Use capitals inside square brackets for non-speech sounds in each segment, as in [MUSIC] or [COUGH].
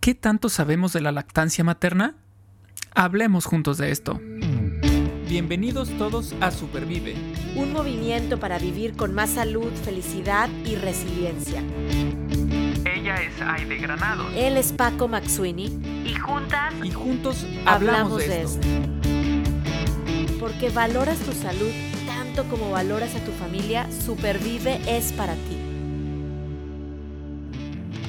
¿Qué tanto sabemos de la lactancia materna? Hablemos juntos de esto. Bienvenidos todos a Supervive. Un movimiento para vivir con más salud, felicidad y resiliencia. Ella es Aide Granado. Él es Paco Maxuini. Y juntas. Y juntos hablamos, de, esto. Porque valoras tu salud tanto como valoras a tu familia, Supervive es para ti.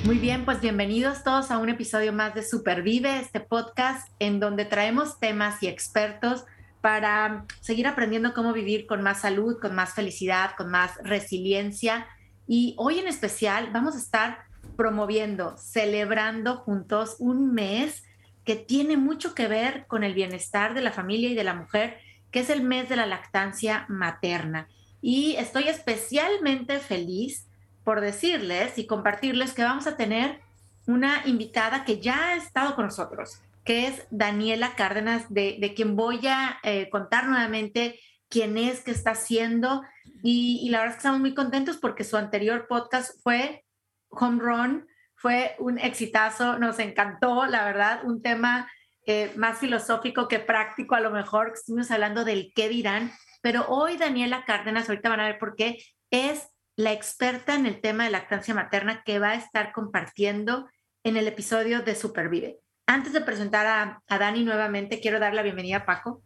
Muy bien, pues bienvenidos todos a un episodio más de Supervive, este podcast en donde traemos temas y expertos para seguir aprendiendo cómo vivir con más salud, con más felicidad, con más resiliencia. Y hoy en especial vamos a estar promoviendo, celebrando juntos un mes que tiene mucho que ver con el bienestar de la familia y de la mujer, que es el mes de la lactancia materna. Y estoy especialmente feliz por decirles y compartirles que vamos a tener una invitada que ya ha estado con nosotros, que es Daniela Cárdenas, de, quien voy a eh, contar nuevamente quién es, qué está haciendo. Y, la verdad es que estamos muy contentos porque su anterior podcast fue Home Run, fue un exitazo, nos encantó, la verdad, un tema eh, más filosófico que práctico, a lo mejor estuvimos hablando del qué dirán, pero hoy Daniela Cárdenas, ahorita van a ver por qué, es la experta en el tema de lactancia materna que va a estar compartiendo en el episodio de Supervive. Antes de presentar a, a Dani nuevamente, quiero dar la bienvenida a Paco.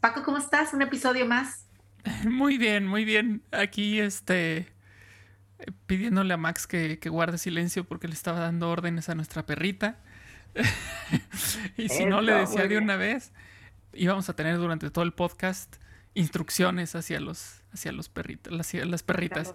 Paco, ¿cómo estás? Un episodio más. [LAUGHS] Muy bien, muy bien. Aquí, este, pidiéndole a Max que, guarde silencio porque le estaba dando órdenes a nuestra perrita. [LAUGHS] y si no le decía de una vez, íbamos a tener durante todo el podcast instrucciones hacia los hacia los perritos, las, las perritas.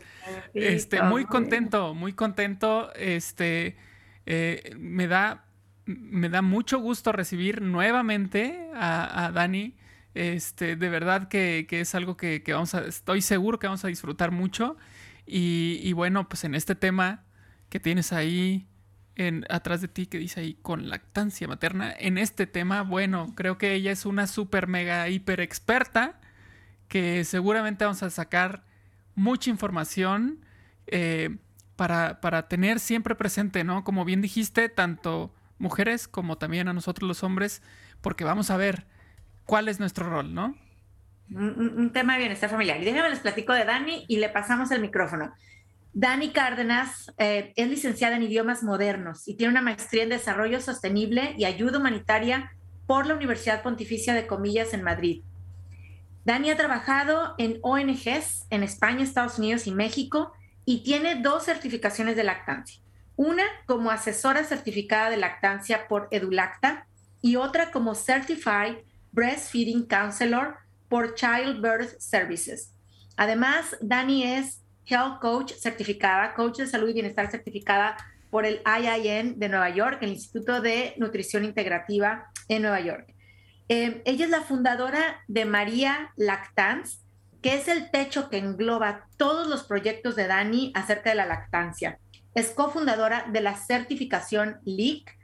Este, muy contento, muy contento. Este, eh, me da me da mucho gusto recibir nuevamente a, Dani. Este, de verdad que, es algo que, vamos a, estoy seguro que vamos a disfrutar mucho. Y, bueno, pues en este tema que tienes ahí en, atrás de ti, que dice ahí con lactancia materna, en este tema, bueno, creo que ella es una súper mega hiper experta que seguramente vamos a sacar mucha información eh, para, para, tener siempre presente, ¿no? Como bien dijiste, tanto mujeres como también a nosotros los hombres, porque vamos a ver cuál es nuestro rol, ¿no? Un, tema de bienestar familiar. Y déjame les platico de Dani y le pasamos el micrófono. Dani Cárdenas eh, es licenciada en idiomas modernos y tiene una maestría en desarrollo sostenible y ayuda humanitaria por la Universidad Pontificia de Comillas en Madrid. Dani ha trabajado en ONGs en España, Estados Unidos y México y tiene dos certificaciones de lactancia. Una como asesora certificada de lactancia por EduLacta y otra como Certified Breastfeeding Counselor por Childbirth Services. Además, Dani es Health Coach certificada, Coach de Salud y Bienestar certificada por el IIN de Nueva York, el Instituto de Nutrición Integrativa en Nueva York. Eh, ella es la fundadora de María Lactance, que es el techo que engloba todos los proyectos de Dani acerca de la lactancia. Es cofundadora de la certificación LEAK,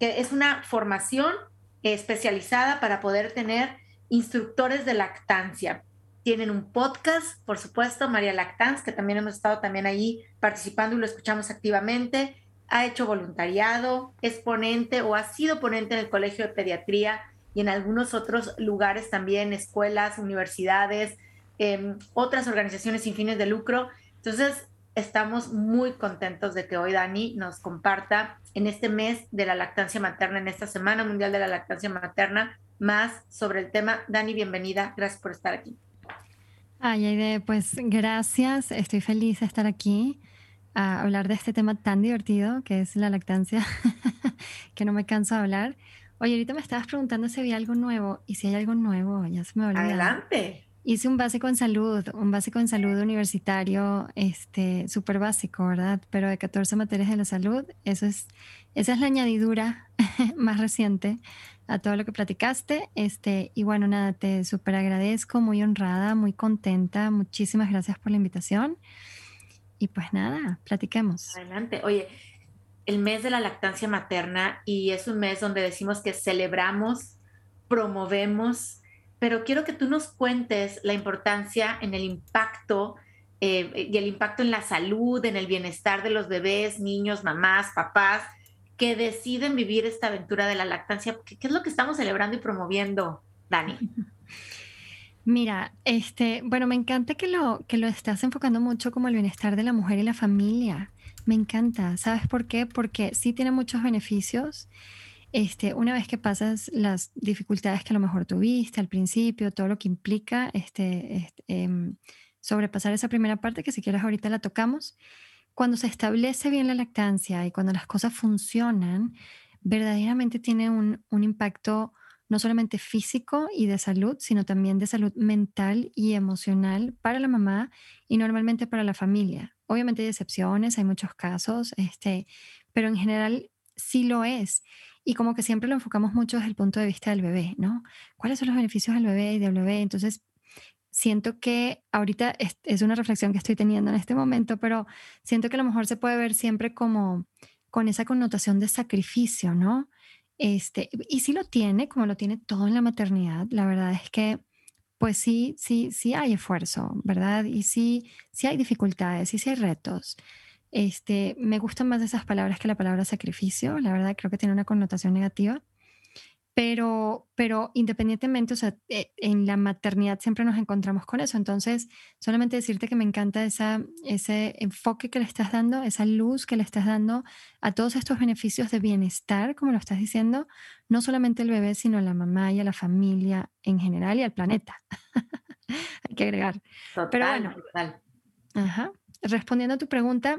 que es una formación especializada para poder tener instructores de lactancia. Tienen un podcast, por supuesto, María Lactance, que también hemos estado también ahí participando y lo escuchamos activamente. Ha hecho voluntariado, es ponente o ha sido ponente en el Colegio de Pediatría y en algunos otros lugares también, escuelas, universidades, em, otras organizaciones sin fines de lucro. Entonces, estamos muy contentos de que hoy Dani nos comparta en este mes de la lactancia materna, en esta Semana Mundial de la Lactancia Materna, más sobre el tema. Dani, bienvenida. Gracias por estar aquí. Ay, Aide, pues gracias. Estoy feliz de estar aquí a hablar de este tema tan divertido que es la lactancia, [LAUGHS] que no me canso de hablar. Oye, ahorita me estabas preguntando si había algo nuevo y si hay algo nuevo, ya se me olvidó. Adelante. Hice un básico en salud, un básico en salud universitario, este, súper básico, ¿verdad? Pero de 14 materias de la salud, eso es, esa es la añadidura [LAUGHS] más reciente a todo lo que platicaste. Este, y bueno, nada, te súper agradezco, muy honrada, muy contenta. Muchísimas gracias por la invitación. Y pues nada, platiquemos. Adelante. Oye, el mes de la lactancia materna y es un mes donde decimos que celebramos, promovemos, pero quiero que tú nos cuentes la importancia en el impacto eh, y el impacto en la salud, en el bienestar de los bebés, niños, mamás, papás, que deciden vivir esta aventura de la lactancia? ¿Qué, es lo que estamos celebrando y promoviendo, Dani? Mira, este, bueno, me encanta que lo, que lo estás enfocando mucho como el bienestar de la mujer y la familia. Me encanta. ¿Sabes por qué? Porque sí tiene muchos beneficios. Este, una vez que pasas las dificultades que a lo mejor tuviste al principio, todo lo que implica este, este em, sobrepasar esa primera parte, que si quieres ahorita la tocamos, cuando se establece bien la lactancia y cuando las cosas funcionan, verdaderamente tiene un, un impacto no solamente físico y de salud, sino también de salud mental y emocional para la mamá y normalmente para la familia. Obviamente hay excepciones, hay muchos casos, este, pero en general sí lo es. Y como que siempre lo enfocamos mucho desde el punto de vista del bebé, ¿no? ¿Cuáles son los beneficios del bebé y del bebé? Entonces, siento que ahorita es, una reflexión que estoy teniendo en este momento, pero siento que a lo mejor se puede ver siempre como con esa connotación de sacrificio, ¿no? Este, y sí lo tiene, como lo tiene todo en la maternidad, la verdad es que pues sí, sí, sí hay esfuerzo, ¿verdad? Y sí, sí hay dificultades, y sí hay retos. Este, me gustan más esas palabras que la palabra sacrificio, la verdad creo que tiene una connotación negativa. Pero, pero independientemente, o sea, eh, en la maternidad siempre nos encontramos con eso. Entonces, solamente decirte que me encanta esa, ese enfoque que le estás dando, esa luz que le estás dando a todos estos beneficios de bienestar, como lo estás diciendo, no solamente el bebé, sino a la mamá y a la familia en general y al planeta. [LAUGHS] Hay que agregar. pero bueno, Ajá. respondiendo a tu pregunta,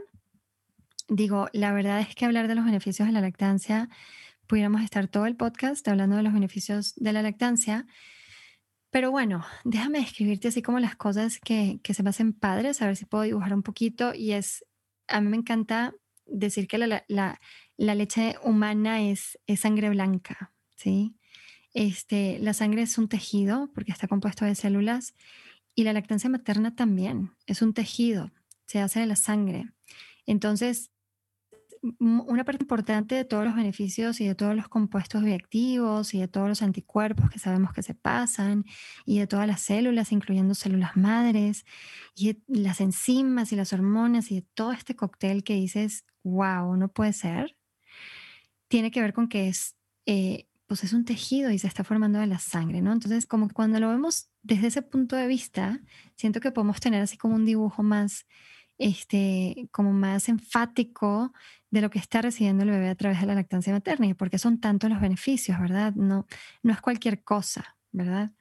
digo, la verdad es que hablar de los beneficios de la lactancia pudiéramos estar todo el podcast hablando de los beneficios de la lactancia. Pero bueno, déjame escribirte así como las cosas que, que se me hacen padres, a ver si puedo dibujar un poquito. Y es, a mí me encanta decir que la, la, la leche humana es, es, sangre blanca, ¿sí? Este, la sangre es un tejido porque está compuesto de células y la lactancia materna también es un tejido, se hace de la sangre. Entonces, una parte importante de todos los beneficios y de todos los compuestos bioactivos y de todos los anticuerpos que sabemos que se pasan y de todas las células, incluyendo células madres y las enzimas y las hormonas y de todo este cóctel que dices, wow, no puede ser, tiene que ver con que es, eh, pues es un tejido y se está formando de la sangre, ¿no? Entonces, como cuando lo vemos desde ese punto de vista, siento que podemos tener así como un dibujo más este, como más enfático de lo que está recibiendo el bebé a través de la lactancia materna y porque son tantos los beneficios, ¿verdad? No, no es cualquier cosa, ¿verdad?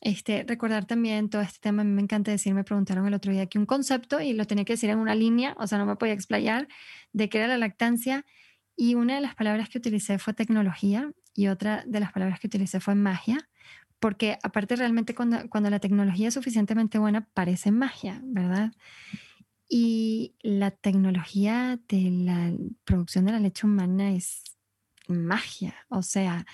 Este, recordar también todo este tema, a mí me encanta decir, me preguntaron el otro día que un concepto y lo tenía que decir en una línea, o sea, no me podía explayar de qué era la lactancia y una de las palabras que utilicé fue tecnología y otra de las palabras que utilicé fue magia, porque aparte realmente cuando, cuando la tecnología es suficientemente buena parece magia, ¿verdad? Y la tecnología de la producción de la leche humana es magia, o sea,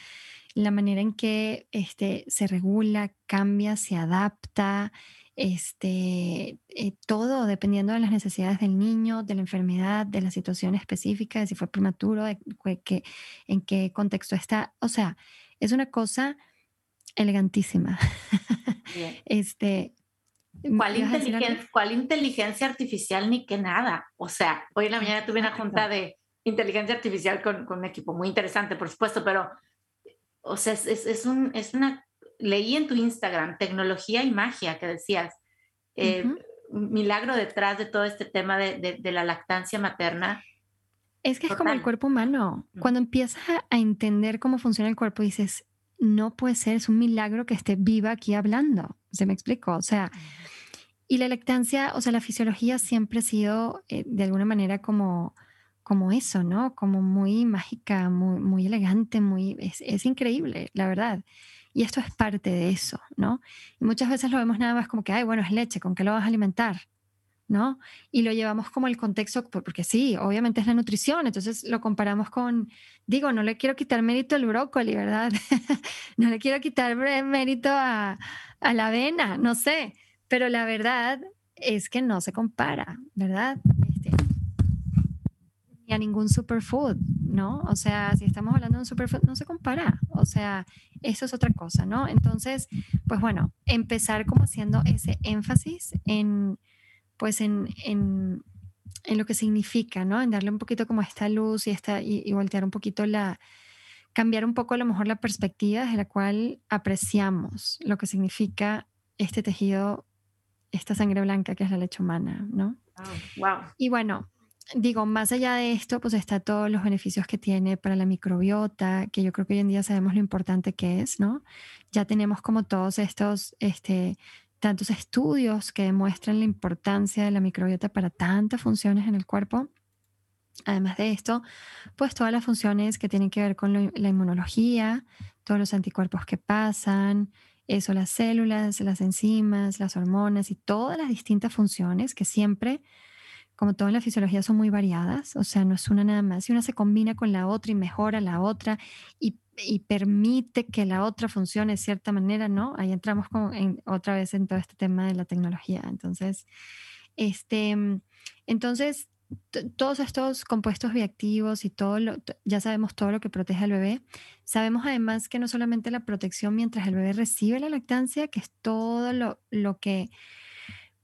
la manera en que este, se regula, cambia, se adapta, este, eh, todo dependiendo de las necesidades del niño, de la enfermedad, de la situación específica, de si fue prematuro, de que, en qué contexto está. O sea, es una cosa elegantísima. [LAUGHS] este, ¿Cuál inteligencia, ¿Cuál inteligencia artificial ni que nada? O sea, hoy en la mañana tuve una junta de inteligencia artificial con, con un equipo muy interesante, por supuesto, pero, o sea, es, es, un, es una, leí en tu Instagram, tecnología y magia que decías, eh, milagro detrás de todo este tema de, de, la lactancia materna. Es que es como el cuerpo humano. Cuando empiezas a entender cómo funciona el cuerpo, dices, no puede ser, es un milagro que esté viva aquí hablando. ¿Se me explico? O sea, y la lactancia, o sea, la fisiología siempre ha sido eh, de alguna manera como, como eso, ¿no? Como muy mágica, muy, muy elegante, muy, es, es, increíble, la verdad. Y esto es parte de eso, ¿no? Y muchas veces lo vemos nada más como que, ay, bueno, es leche, ¿con qué lo vas a alimentar? ¿No? Y lo llevamos como el contexto, porque sí, obviamente es la nutrición, entonces lo comparamos con, digo, no le quiero quitar mérito al brócoli, ¿verdad? [LAUGHS] no le quiero quitar mérito a, a, la avena, no sé, pero la verdad es que no se compara, ¿verdad? Este, ni a ningún superfood, ¿no? O sea, si estamos hablando de un superfood, no se compara, o sea, eso es otra cosa, ¿no? Entonces, pues bueno, empezar como haciendo ese énfasis en pues en, en lo que significa, ¿no? En darle un poquito como esta luz y, esta, y, voltear un poquito la, cambiar un poco a lo mejor la perspectiva desde la cual apreciamos lo que significa este tejido, esta sangre blanca que es la leche humana, ¿no? wow. Y bueno, digo, más allá de esto, pues está todos los beneficios que tiene para la microbiota, que yo creo que hoy en día sabemos lo importante que es, ¿no? Ya tenemos como todos estos, este, tantos estudios que demuestran la importancia de la microbiota para tantas funciones en el cuerpo. Además de esto, pues todas las funciones que tienen que ver con la inmunología, todos los anticuerpos que pasan, eso, las células, las enzimas, las hormonas y todas las distintas funciones que siempre, como todo en la fisiología, son muy variadas. O sea, no es una nada más. Si una se combina con la otra y mejora la otra y y permite que la otra funcione de cierta manera, ¿no? Ahí entramos en, otra vez en todo este tema de la tecnología. Entonces, este, entonces todos estos compuestos bioactivos y todo lo, ya sabemos todo lo que protege al bebé. Sabemos además que no solamente la protección mientras el bebé recibe la lactancia, que es todo lo, lo que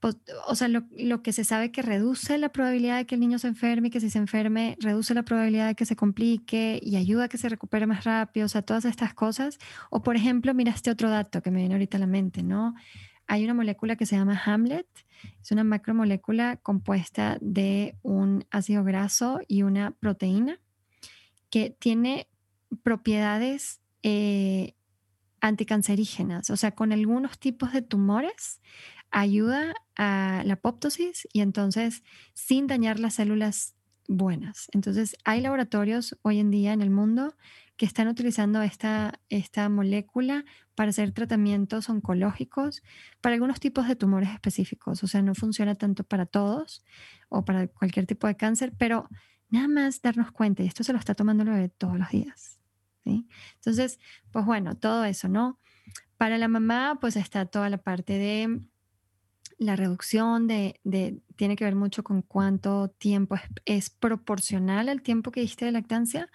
pues, o sea, lo, que se sabe que reduce la probabilidad de que el niño se enferme y que si se enferme, reduce la probabilidad de que se complique y ayuda a que se recupere más rápido, o sea, todas estas cosas. O por ejemplo, mira este otro dato que me viene ahorita a la mente, ¿no? Hay una molécula que se llama Hamlet, es una macromolécula compuesta de un ácido graso y una proteína que tiene propiedades eh, anticancerígenas, o sea, con algunos tipos de tumores ayuda a la apoptosis y entonces sin dañar las células buenas. Entonces hay laboratorios hoy en día en el mundo que están utilizando esta, esta molécula para hacer tratamientos oncológicos para algunos tipos de tumores específicos. O sea, no funciona tanto para todos o para cualquier tipo de cáncer, pero nada más darnos cuenta, y esto se lo está tomando el bebé todos los días. Entonces, pues bueno, todo eso, ¿no? Para la mamá, pues está toda la parte de la reducción de, tiene que ver mucho con cuánto tiempo es, proporcional al tiempo que diste de lactancia,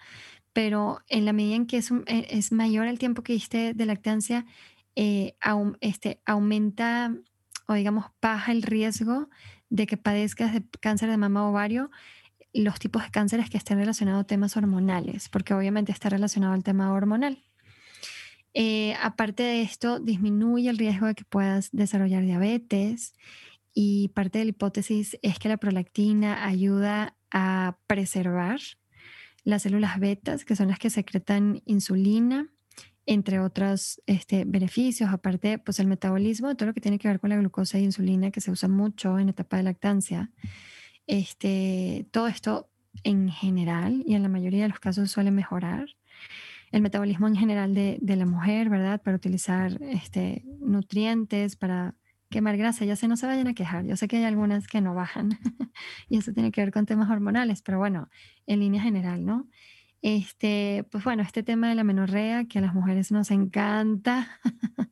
pero en la medida en que es, e, es mayor el tiempo que diste de lactancia, eh, este, aumenta o digamos baja el riesgo de que padezcas de cáncer de mama ovario los tipos de cánceres que estén relacionados a temas hormonales, porque obviamente está relacionado al tema hormonal. Eh, aparte de esto, disminuye el riesgo de que puedas desarrollar diabetes y parte de la hipótesis es que la prolactina ayuda a preservar las células betas, que son las que secretan insulina, entre otros este, beneficios, aparte, pues el metabolismo, todo lo que tiene que ver con la glucosa e insulina, que se usa mucho en etapa de lactancia. Este, todo esto en general y en la mayoría de los casos suele mejorar el metabolismo en general de, la mujer, ¿verdad? Para utilizar este, nutrientes, para quemar grasa, ya se no se vayan a quejar. Yo sé que hay algunas que no bajan [LAUGHS] y eso tiene que ver con temas hormonales, pero bueno, en línea general, ¿no? Este, pues bueno, este tema de la menorrea, que a las mujeres nos encanta, [LAUGHS]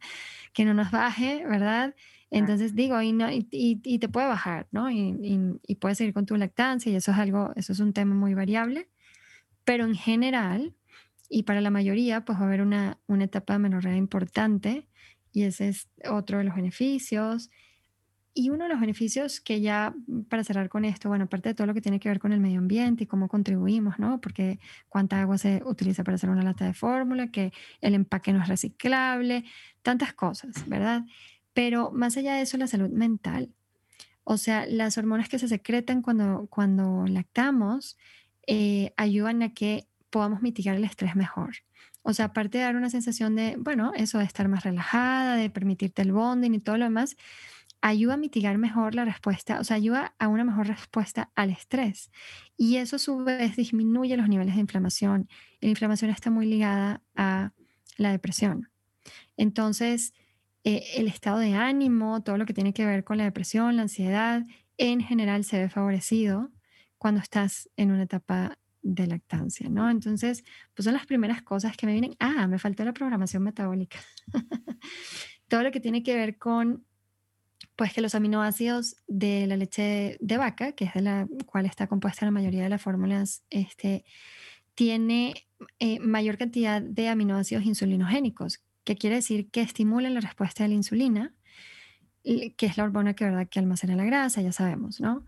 que no nos baje, ¿verdad? Entonces digo, y, no, y, te puede bajar, ¿no? Y, y, puedes seguir con tu lactancia y eso es algo, eso es un tema muy variable, pero en general, y para la mayoría, pues va a haber una, una etapa de menorrea importante y ese es otro de los beneficios. Y uno de los beneficios que ya, mm, para cerrar con esto, bueno, aparte de todo lo que tiene que ver con el medio ambiente y cómo contribuimos, ¿no? Porque cuánta agua se utiliza para hacer una lata de fórmula, que el empaque no es reciclable, tantas cosas, ¿verdad? Pero más allá de eso, la salud mental. O sea, las hormonas que se secretan cuando, cuando lactamos eh, ayudan a que podamos mitigar el estrés mejor. O sea, aparte de dar una sensación de, bueno, eso de estar más relajada, de permitirte el bonding y todo lo demás, ayuda a mitigar mejor la respuesta, o sea, ayuda a una mejor respuesta al estrés. Y eso a su vez disminuye los niveles de inflamación. la inflamación está muy ligada a la depresión. Entonces, eh, el estado de ánimo, todo lo que tiene que ver con la depresión, la ansiedad, en general se ve favorecido cuando estás en una etapa de lactancia, ¿no? Entonces, pues son las primeras cosas que me vienen. Ah, me faltó la programación metabólica. [LAUGHS] Todo lo que tiene que ver con, pues que los aminoácidos de la leche de vaca, que es de la cual está compuesta la mayoría de las fórmulas, este, tiene eh, mayor cantidad de aminoácidos insulinogénicos, que quiere decir que estimulan la respuesta de la insulina, que es la hormona que, ¿verdad? que almacena la grasa, ya sabemos, ¿no?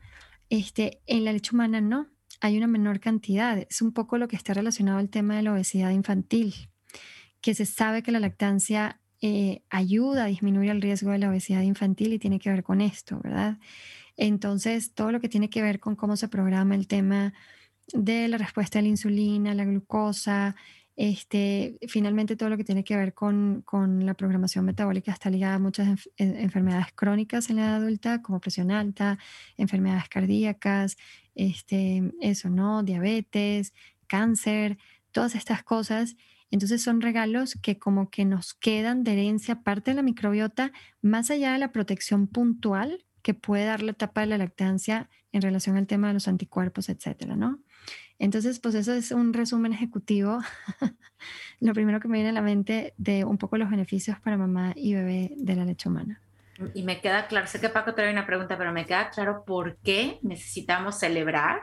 este, en la leche humana no, hay una menor cantidad. Es un poco lo que está relacionado al tema de la obesidad infantil, que se sabe que la lactancia eh, ayuda a disminuir el riesgo de la obesidad infantil y tiene que ver con esto, ¿verdad? Entonces, todo lo que tiene que ver con cómo se programa el tema de la respuesta a la insulina, la glucosa, este, finalmente todo lo que tiene que ver con, la programación metabólica está ligada a muchas enfermedades crónicas en la edad adulta, como presión alta, enfermedades cardíacas, este, eso, ¿no? Diabetes, cáncer, todas estas cosas. Entonces son regalos que como que nos quedan de herencia parte de la microbiota, más allá de la protección puntual que puede dar la etapa de la lactancia en relación al tema de los anticuerpos, etcétera, ¿no? Entonces, pues eso es un resumen ejecutivo. [LAUGHS] Lo primero que me viene a la mente de un poco los beneficios para mamá y bebé de la leche humana. Y me queda claro, sé que Paco te una pregunta, pero me queda claro por qué necesitamos celebrar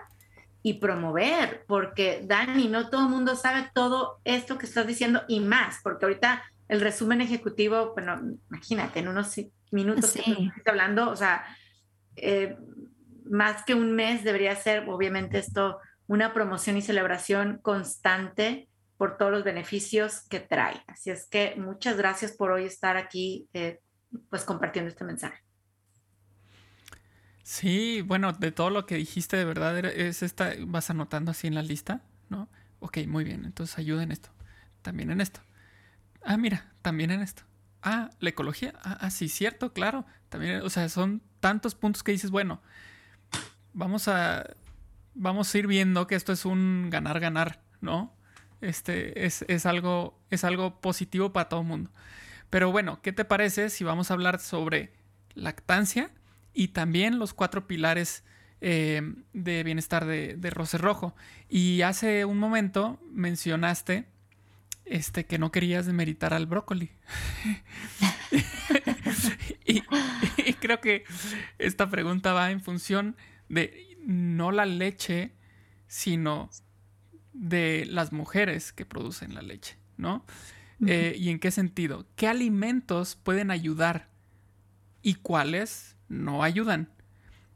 y promover, porque Dani, no todo el mundo sabe todo esto que estás diciendo y más, porque ahorita el resumen ejecutivo, bueno, imagínate, en unos minutos estás hablando, o sea, eh, más que un mes debería ser, obviamente, esto una promoción y celebración constante por todos los beneficios que trae. Así es que muchas gracias por hoy estar aquí, eh, pues compartiendo este mensaje. Sí, bueno, de todo lo que dijiste, de verdad, es esta, vas anotando así en la lista, ¿no? Ok, muy bien, entonces ayuda en esto, también en esto. Ah, mira, también en esto. Ah, la ecología. Ah, ah, sí, cierto, claro. También, o sea, son tantos puntos que dices, bueno, vamos a vamos a ir viendo que esto es un ganar-ganar, ¿no? Este es, algo, es algo positivo para todo el mundo. Pero bueno, ¿qué te parece si vamos a hablar sobre lactancia y también los cuatro pilares eh, de bienestar de, de Rojo? Y hace un momento mencionaste este, que no querías demeritar al brócoli. [LAUGHS] y, creo que esta pregunta va en función de no la leche, sino de las mujeres que producen la leche, ¿no? Eh, ¿Y en qué sentido? ¿Qué alimentos pueden ayudar y cuáles no ayudan?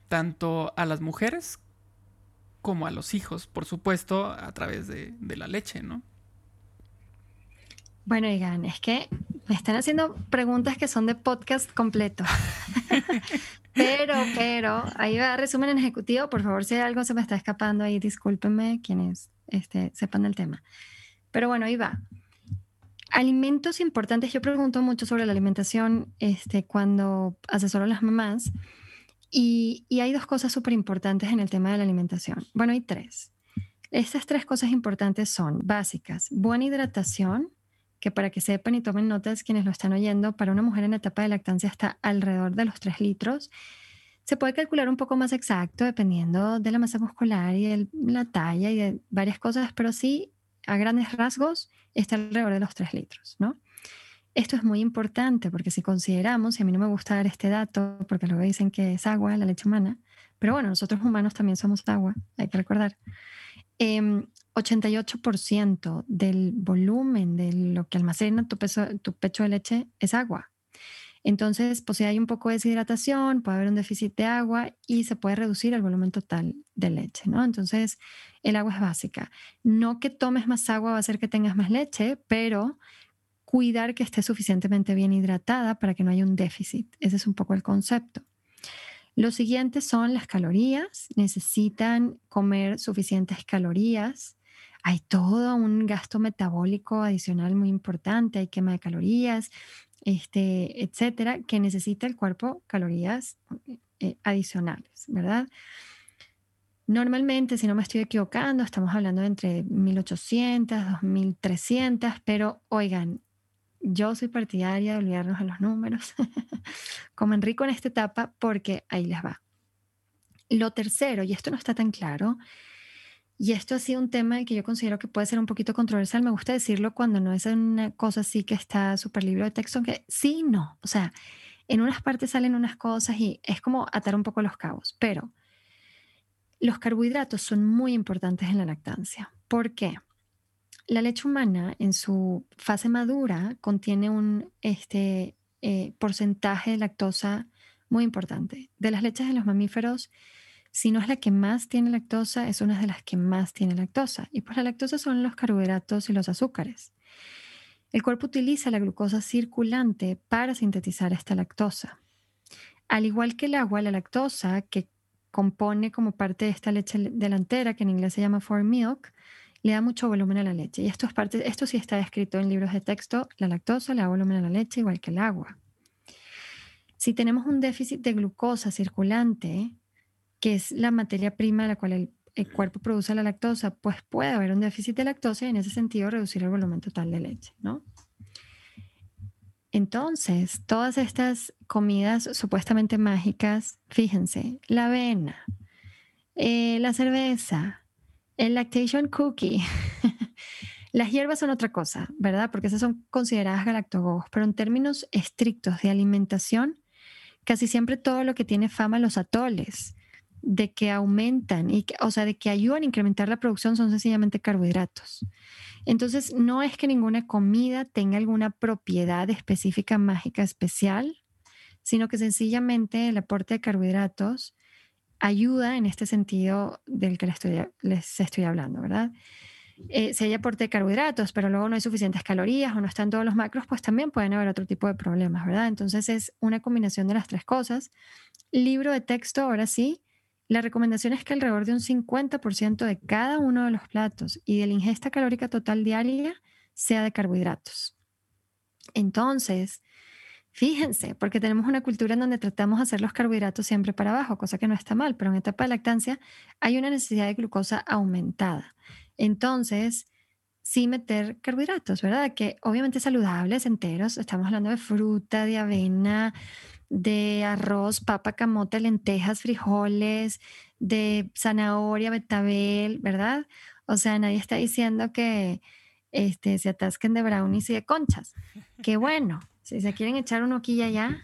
Tanto a las mujeres como a los hijos, por supuesto, a través de, de la leche, ¿no? Bueno, digan, es que me están haciendo preguntas que son de podcast completo. [LAUGHS] [LAUGHS] pero, pero, ahí va resumen en ejecutivo. Por favor, si algo se me está escapando ahí, discúlpenme quienes este, sepan el tema. Pero bueno, ahí va. Alimentos importantes. Yo pregunto mucho sobre la alimentación este, cuando asesoro a las mamás. Y, hay dos cosas súper importantes en el tema de la alimentación. Bueno, hay tres. Estas tres cosas importantes son básicas. Buena hidratación, que para que sepan y tomen notas quienes lo están oyendo, para una mujer en etapa de lactancia está alrededor de los 3 litros. Se puede calcular un poco más exacto dependiendo de la masa muscular y de la talla y de varias cosas, pero sí, a grandes rasgos, está alrededor de los 3 litros, ¿no? Esto es muy importante porque si consideramos, y a mí no me gusta dar este dato porque luego dicen que es agua la leche humana, pero bueno, nosotros humanos también somos agua, hay que recordar. Eh, 88% del volumen de lo que almacena tu, tu pecho de leche es agua. Entonces, pues si hay un poco de deshidratación, puede haber un déficit de agua y se puede reducir el volumen total de leche, ¿no? Entonces, el agua es básica. No que tomes más agua va a hacer que tengas más leche, pero cuidar que esté suficientemente bien hidratada para que no haya un déficit. Ese es un poco el concepto. Lo siguiente son las calorías. Necesitan comer suficientes calorías hay todo un gasto metabólico adicional muy importante, hay quema de calorías, este, etcétera, que necesita el cuerpo calorías eh, adicionales, ¿verdad? Normalmente, si no me estoy equivocando, estamos hablando de entre 1800, 2300, pero oigan, yo soy partidaria de olvidarnos de los números, [LAUGHS] como Enrico en esta etapa, porque ahí les va. Lo tercero, y esto no está tan claro, y esto ha sido un tema que yo considero que puede ser un poquito controversial. Me gusta decirlo cuando no es una cosa así que está súper libre de texto, que sí, no. O sea, en unas partes salen unas cosas y es como atar un poco los cabos. Pero los carbohidratos son muy importantes en la lactancia. ¿Por qué? La leche humana en su fase madura contiene un este, eh, porcentaje de lactosa muy importante. De las leches de los mamíferos, Si no es la que más tiene lactosa, es una de las que más tiene lactosa. Y pues la lactosa son los carbohidratos y los azúcares. El cuerpo utiliza la glucosa circulante para sintetizar esta lactosa. Al igual que el agua, la lactosa, que compone como parte de esta leche delantera, que en inglés se llama for milk, le da mucho volumen a la leche. Y esto, es parte, esto sí está escrito en libros de texto. La lactosa le da volumen a la leche igual que el agua. Si tenemos un déficit de glucosa circulante, que es la materia prima de la cual el, cuerpo produce la lactosa, pues puede haber un déficit de lactosa y en ese sentido reducir el volumen total de leche, ¿no? Entonces, todas estas comidas supuestamente mágicas, fíjense, la avena, eh, la cerveza, el lactation cookie, [LAUGHS] las hierbas son otra cosa, ¿verdad? Porque esas son consideradas galactogogos, pero en términos estrictos de alimentación, casi siempre todo lo que tiene fama, los atoles, de que aumentan, y o sea, de que ayudan a incrementar la producción son sencillamente carbohidratos. Entonces, no es que ninguna comida tenga alguna propiedad específica mágica especial, sino que sencillamente el aporte de carbohidratos ayuda en este sentido del que les estoy, hablando, ¿verdad? Eh, si hay aporte de carbohidratos, pero luego no hay suficientes calorías o no están todos los macros, pues también pueden haber otro tipo de problemas, ¿verdad? Entonces es una combinación de las tres cosas. Libro de texto, ahora sí, la recomendación es que alrededor de un 50% de cada uno de los platos y de la ingesta calórica total diaria sea de carbohidratos. Entonces, fíjense, porque tenemos una cultura en donde tratamos de hacer los carbohidratos siempre para abajo, cosa que no está mal, pero en etapa de lactancia hay una necesidad de glucosa aumentada. Entonces, sí meter carbohidratos, ¿verdad? Que obviamente saludables, enteros, estamos hablando de fruta, de avena, de arroz, papa, camote, lentejas, frijoles, de zanahoria, betabel, ¿verdad? O sea, nadie está diciendo que este, se atasquen de brownies y de conchas. Qué bueno, si se quieren echar un oquilla ya,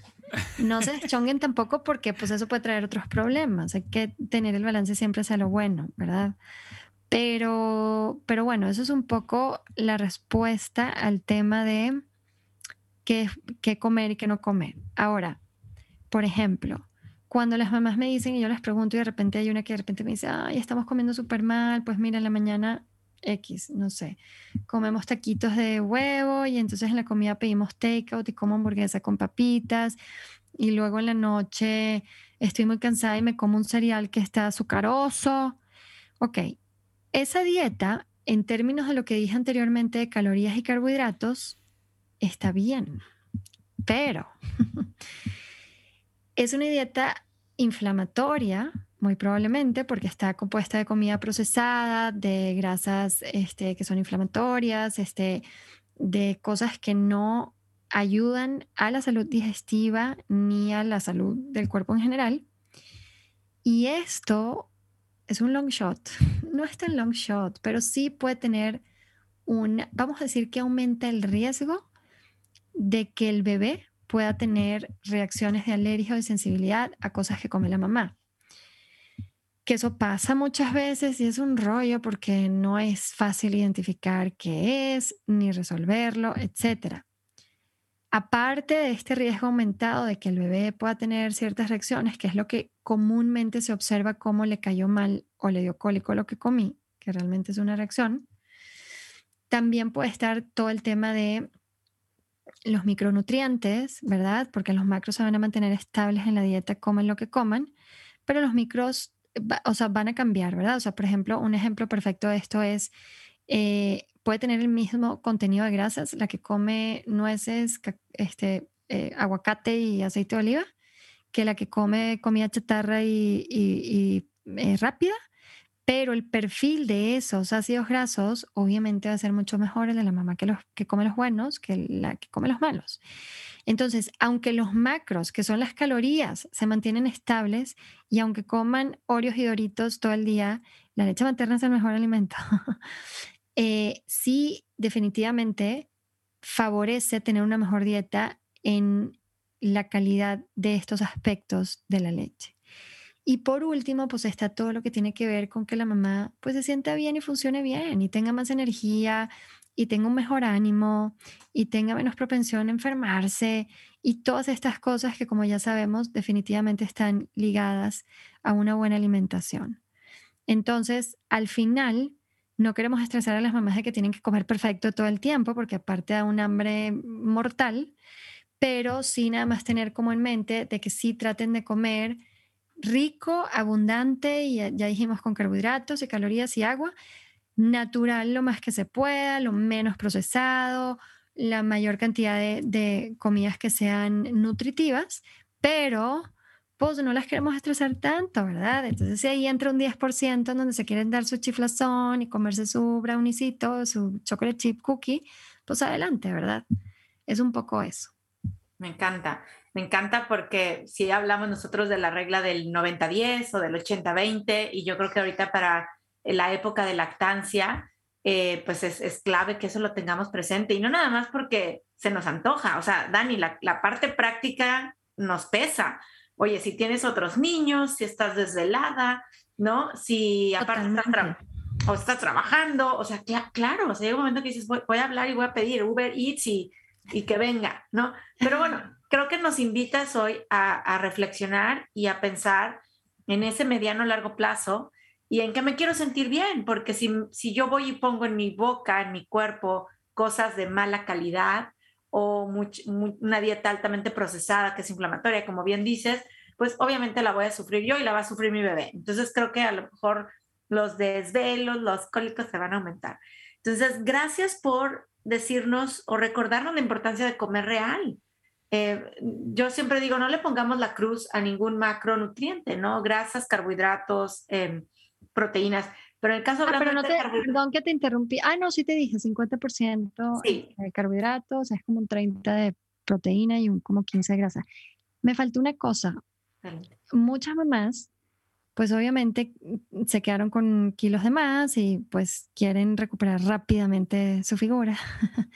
no se deschonguen tampoco porque pues eso puede traer otros problemas. Hay que tener el balance siempre hacia lo bueno, ¿verdad? Pero, pero bueno, eso es un poco la respuesta al tema de qué, qué comer y qué no comer. Ahora, por ejemplo, cuando las mamás me dicen y yo les pregunto y de repente hay una que de repente me dice, ay, estamos comiendo súper mal, pues mira, en la mañana X, no sé, comemos taquitos de huevo y entonces en la comida pedimos takeout y como hamburguesa con papitas y luego en la noche estoy muy cansada y me como un cereal que está azucaroso. Ok, esa dieta, en términos de lo que dije anteriormente de calorías y carbohidratos, está bien, pero [LAUGHS] Es una dieta inflamatoria, muy probablemente, porque está compuesta de comida procesada, de grasas este, que son inflamatorias, este, de cosas que no ayudan a la salud digestiva ni a la salud del cuerpo en general. Y esto es un long shot. [LAUGHS] No es tan long shot, pero sí puede tener un, vamos a decir que aumenta el riesgo de que el bebé pueda tener reacciones de alergia o de sensibilidad a cosas que come la mamá. Que eso pasa muchas veces y es un rollo porque no es fácil identificar qué es ni resolverlo, etc. Aparte de este riesgo aumentado de que el bebé pueda tener ciertas reacciones, que es lo que comúnmente se observa como le cayó mal o le dio cólico lo que comí, que realmente es una reacción, también puede estar todo el tema de los micronutrientes, ¿verdad? Porque los macros se van a mantener estables en la dieta, comen lo que coman, pero los micros, o sea, van a cambiar, ¿verdad? O sea, por ejemplo, un ejemplo perfecto de esto es, eh, puede tener el mismo contenido de grasas, la que come nueces, este, eh, aguacate y aceite de oliva, que la que come comida chatarra y, eh, rápida, pero el perfil de esos ácidos grasos obviamente va a ser mucho mejor el de la mamá que, los, que come los buenos que la que come los malos. Entonces, aunque los macros, que son las calorías, se mantienen estables y aunque coman Oreos y Doritos todo el día, la leche materna es el mejor alimento. [LAUGHS] eh, sí, definitivamente favorece tener una mejor dieta en la calidad de estos aspectos de la leche. Y por último, pues está todo lo que tiene que ver con que la mamá pues se sienta bien y funcione bien y tenga más energía y tenga un mejor ánimo y tenga menos propensión a enfermarse y todas estas cosas que como ya sabemos definitivamente están ligadas a una buena alimentación. Entonces, al final, no queremos estresar a las mamás de que tienen que comer perfecto todo el tiempo, porque aparte da un hambre mortal, pero sí nada más tener como en mente de que sí traten de comer rico, abundante, y ya dijimos con carbohidratos y calorías y agua, natural lo más que se pueda, lo menos procesado, la mayor cantidad de, comidas que sean nutritivas, pero pues no las queremos estresar tanto, ¿verdad? Entonces si ahí entra un 10% en donde se quieren dar su chiflazón y comerse su brownicito, su chocolate chip cookie, pues adelante, ¿verdad? Es un poco eso. Me encanta, me encanta porque si hablamos nosotros de la regla del 90-10 o del 80-20 y yo creo que ahorita para la época de lactancia, eh, pues es, clave que eso lo tengamos presente y no nada más porque se nos antoja, o sea, Dani, la, la parte práctica nos pesa. Oye, si tienes otros niños, si estás desvelada, ¿no? Si aparte estás, o estás trabajando, o sea, claro, o sea, llega un momento que dices, voy, a hablar y voy a pedir Uber Eats y, y que venga, ¿no? Pero bueno, creo que nos invitas hoy a, reflexionar y a pensar en ese mediano largo plazo y en que me quiero sentir bien, porque si, si yo voy y pongo en mi boca, en mi cuerpo, cosas de mala calidad o una dieta altamente procesada que es inflamatoria, como bien dices, pues obviamente la voy a sufrir yo y la va a sufrir mi bebé. Entonces creo que a lo mejor los desvelos, los cólicos se van a aumentar. Entonces, gracias por decirnos o recordarnos la importancia de comer real. Eh, yo siempre digo, no le pongamos la cruz a ningún macronutriente, ¿no? Grasas, carbohidratos, eh, proteínas. Pero en el caso ah, pero no te, Perdón que te interrumpí. Ah, no, sí te dije, 50% de carbohidratos, es como un 30 de proteína y un como 15 de grasa. Me faltó una cosa. Muchas mamás, pues obviamente se quedaron con kilos de más y pues quieren recuperar rápidamente su figura. [LAUGHS]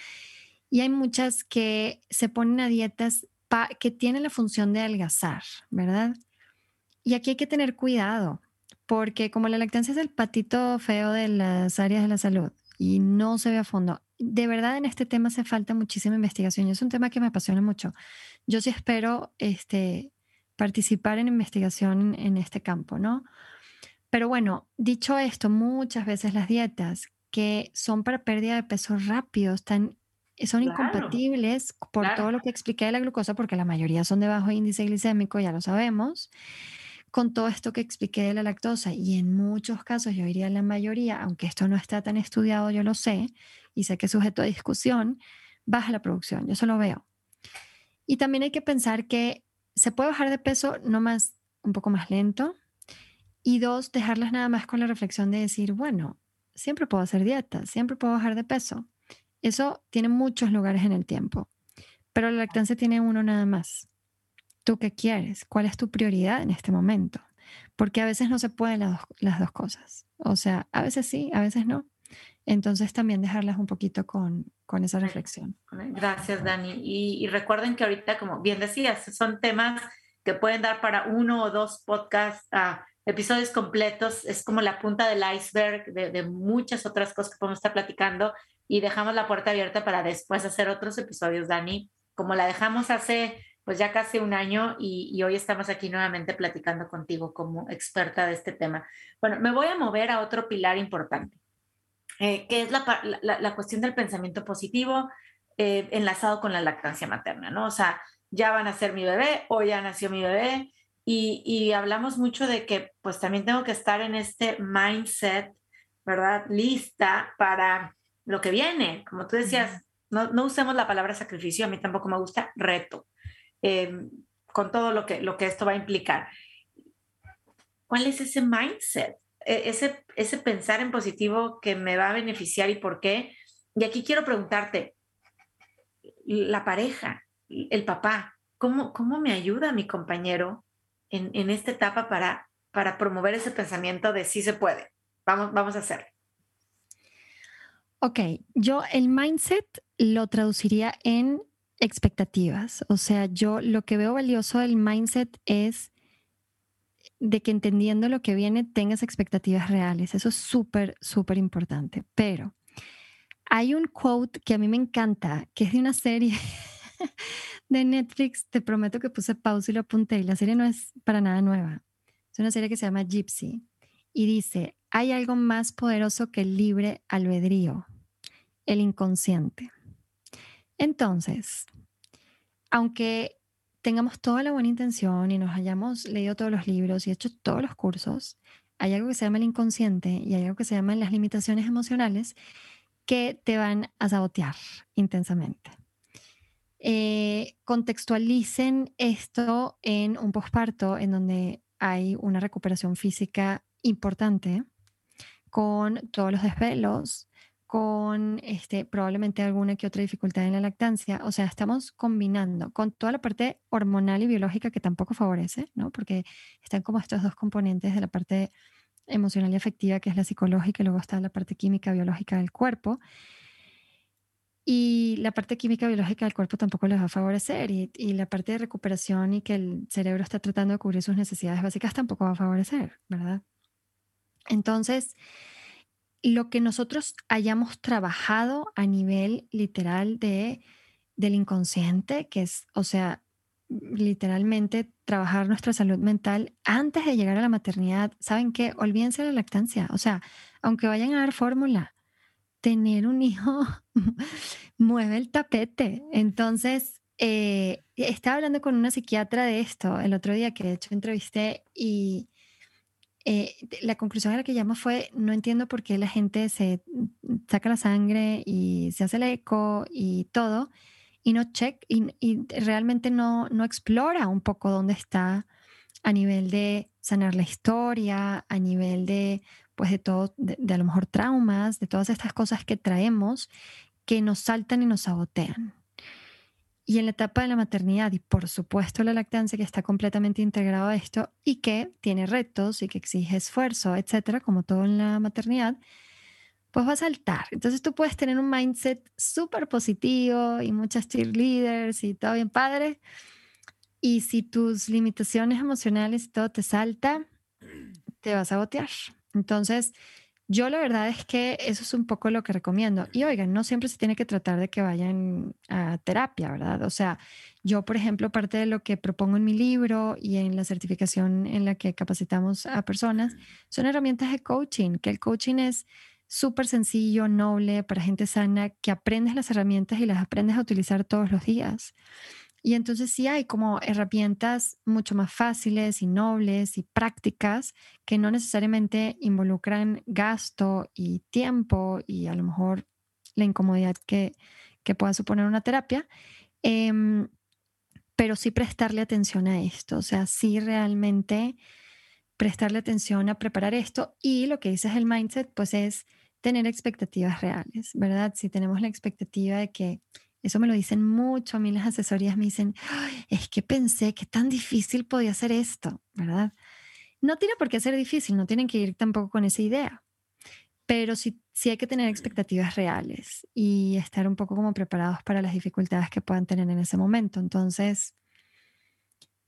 y hay muchas que se ponen a dietas que tienen la función de adelgazar, ¿verdad? Y aquí hay que tener cuidado porque como la lactancia es el patito feo de las áreas de la salud y no se ve a fondo, de verdad en este tema hace falta muchísima investigación y es un tema que me apasiona mucho. Yo sí espero este, participar en investigación en este campo, ¿no? Pero bueno, dicho esto, muchas veces las dietas que son para pérdida de peso rápido están, son incompatibles por todo lo que expliqué de la glucosa, porque la mayoría son de bajo índice glicémico, ya lo sabemos con todo esto que expliqué de la lactosa y en muchos casos, yo diría la mayoría, aunque esto no está tan estudiado, yo lo sé y sé que es sujeto a discusión, baja la producción, yo solo veo. Y también hay que pensar que se puede bajar de peso no más, un poco más lento y dos, dejarlas nada más con la reflexión de decir, bueno, siempre puedo hacer dieta, siempre puedo bajar de peso. Eso tiene muchos lugares en el tiempo, pero la lactancia tiene uno nada más. ¿Tú qué quieres? ¿Cuál es tu prioridad en este momento? Porque a veces no se pueden las dos, cosas. O sea, a veces sí, a veces no. Entonces también dejarlas un poquito con, con esa reflexión. Gracias, Dani. Y, recuerden que ahorita, como bien decías, son temas que pueden dar para uno o dos podcasts, uh, episodios completos. Es como la punta del iceberg de, de, muchas otras cosas que podemos estar platicando y dejamos la puerta abierta para después hacer otros episodios, Dani. Como la dejamos hace pues ya casi un año y, hoy estamos aquí nuevamente platicando contigo como experta de este tema. Bueno, me voy a mover a otro pilar importante, eh, que es la, cuestión del pensamiento positivo eh, enlazado con la lactancia materna, ¿no? O sea, ya van a ser mi bebé o ya nació mi bebé y, y hablamos mucho de que pues también tengo que estar en este mindset, ¿verdad? Lista para lo que viene. Como tú decías, no, no usemos la palabra sacrificio, a mí tampoco me gusta reto Em, con todo lo que, lo que esto va a implicar. ¿Cuál es ese mindset? E, ese, ese pensar en positivo que me va a beneficiar y por qué. Y aquí quiero preguntarte, la pareja, el papá, ¿cómo, cómo me ayuda mi compañero en, en esta etapa para, para promover ese pensamiento de sí se puede? Vamos, vamos a hacerlo. Ok, yo el mindset lo traduciría en expectativas. O sea, yo lo que veo valioso del mindset es de que entendiendo lo que viene tengas expectativas reales. Eso es súper, súper importante. Pero Hay un quote que a mí me encanta, que es de una serie [LAUGHS] de Netflix. Te prometo que puse pausa y lo apunté. Y la serie no es para nada nueva. Es una serie que se llama Gypsy. Y dice, hay algo más poderoso que el libre albedrío, el inconsciente. Entonces, aunque tengamos toda la buena intención y nos hayamos leído todos los libros y hecho todos los cursos, hay algo que se llama el inconsciente y hay algo que se llama las limitaciones emocionales que te van a sabotear intensamente. Eh, contextualicen esto en un posparto en donde hay una recuperación física importante con todos los desvelos, con este, probablemente alguna que otra dificultad en la lactancia. O sea, estamos combinando con toda la parte hormonal y biológica que tampoco favorece, ¿no? Porque están como estos dos componentes de la parte emocional y afectiva, que es la psicológica, y luego está la parte química biológica del cuerpo. Y la parte química biológica del cuerpo tampoco les va a favorecer. Y, y, la parte de recuperación y que el cerebro está tratando de cubrir sus necesidades básicas tampoco va a favorecer, ¿verdad? Entonces, lo que nosotros hayamos trabajado a nivel literal de, del inconsciente, que es, o sea, literalmente trabajar nuestra salud mental antes de llegar a la maternidad. ¿Saben qué? Olvídense de la lactancia. O sea, aunque vayan a dar fórmula, tener un hijo [LAUGHS] mueve el tapete. Entonces, eh, estaba hablando con una psiquiatra de esto el otro día que de hecho entrevisté y eh, la conclusión a la que llamo fue, no entiendo por qué la gente se saca la sangre y se hace el eco y todo y no check y, realmente no, no explora un poco dónde está a nivel de sanar la historia, a nivel de, pues de todo, de, a lo mejor traumas, de todas estas cosas que traemos que nos saltan y nos sabotean. Y en la etapa de la maternidad y por supuesto la lactancia que está completamente integrado a esto y que tiene retos y que exige esfuerzo, etcétera, como todo en la maternidad, pues va a saltar. Entonces tú puedes tener un mindset súper positivo y muchas cheerleaders y todo bien padre. Y si tus limitaciones emocionales y todo te salta, te vas a botear. Entonces, yo la verdad es que eso es un poco lo que recomiendo. Y oigan, no siempre se tiene que tratar de que vayan a terapia, ¿verdad? O sea, yo, por ejemplo, parte de lo que propongo en mi libro y en la certificación en la que capacitamos a personas son herramientas de coaching, que el coaching es súper sencillo, noble, para gente sana, que aprendes las herramientas y las aprendes a utilizar todos los días. Y entonces sí hay como herramientas mucho más fáciles y nobles y prácticas que no necesariamente involucran gasto y tiempo y a lo mejor la incomodidad que, que pueda suponer una terapia. Em, pero sí prestarle atención a esto, o sea, sí realmente prestarle atención a preparar esto y lo que dices el mindset, pues es tener expectativas reales, ¿verdad? Si tenemos la expectativa de que, eso me lo dicen mucho, a mí las asesorías me dicen, es que pensé que tan difícil podía ser esto, ¿verdad? No tiene por qué ser difícil, no tienen que ir tampoco con esa idea, pero sí, sí hay que tener expectativas reales y estar un poco como preparados para las dificultades que puedan tener en ese momento. Entonces,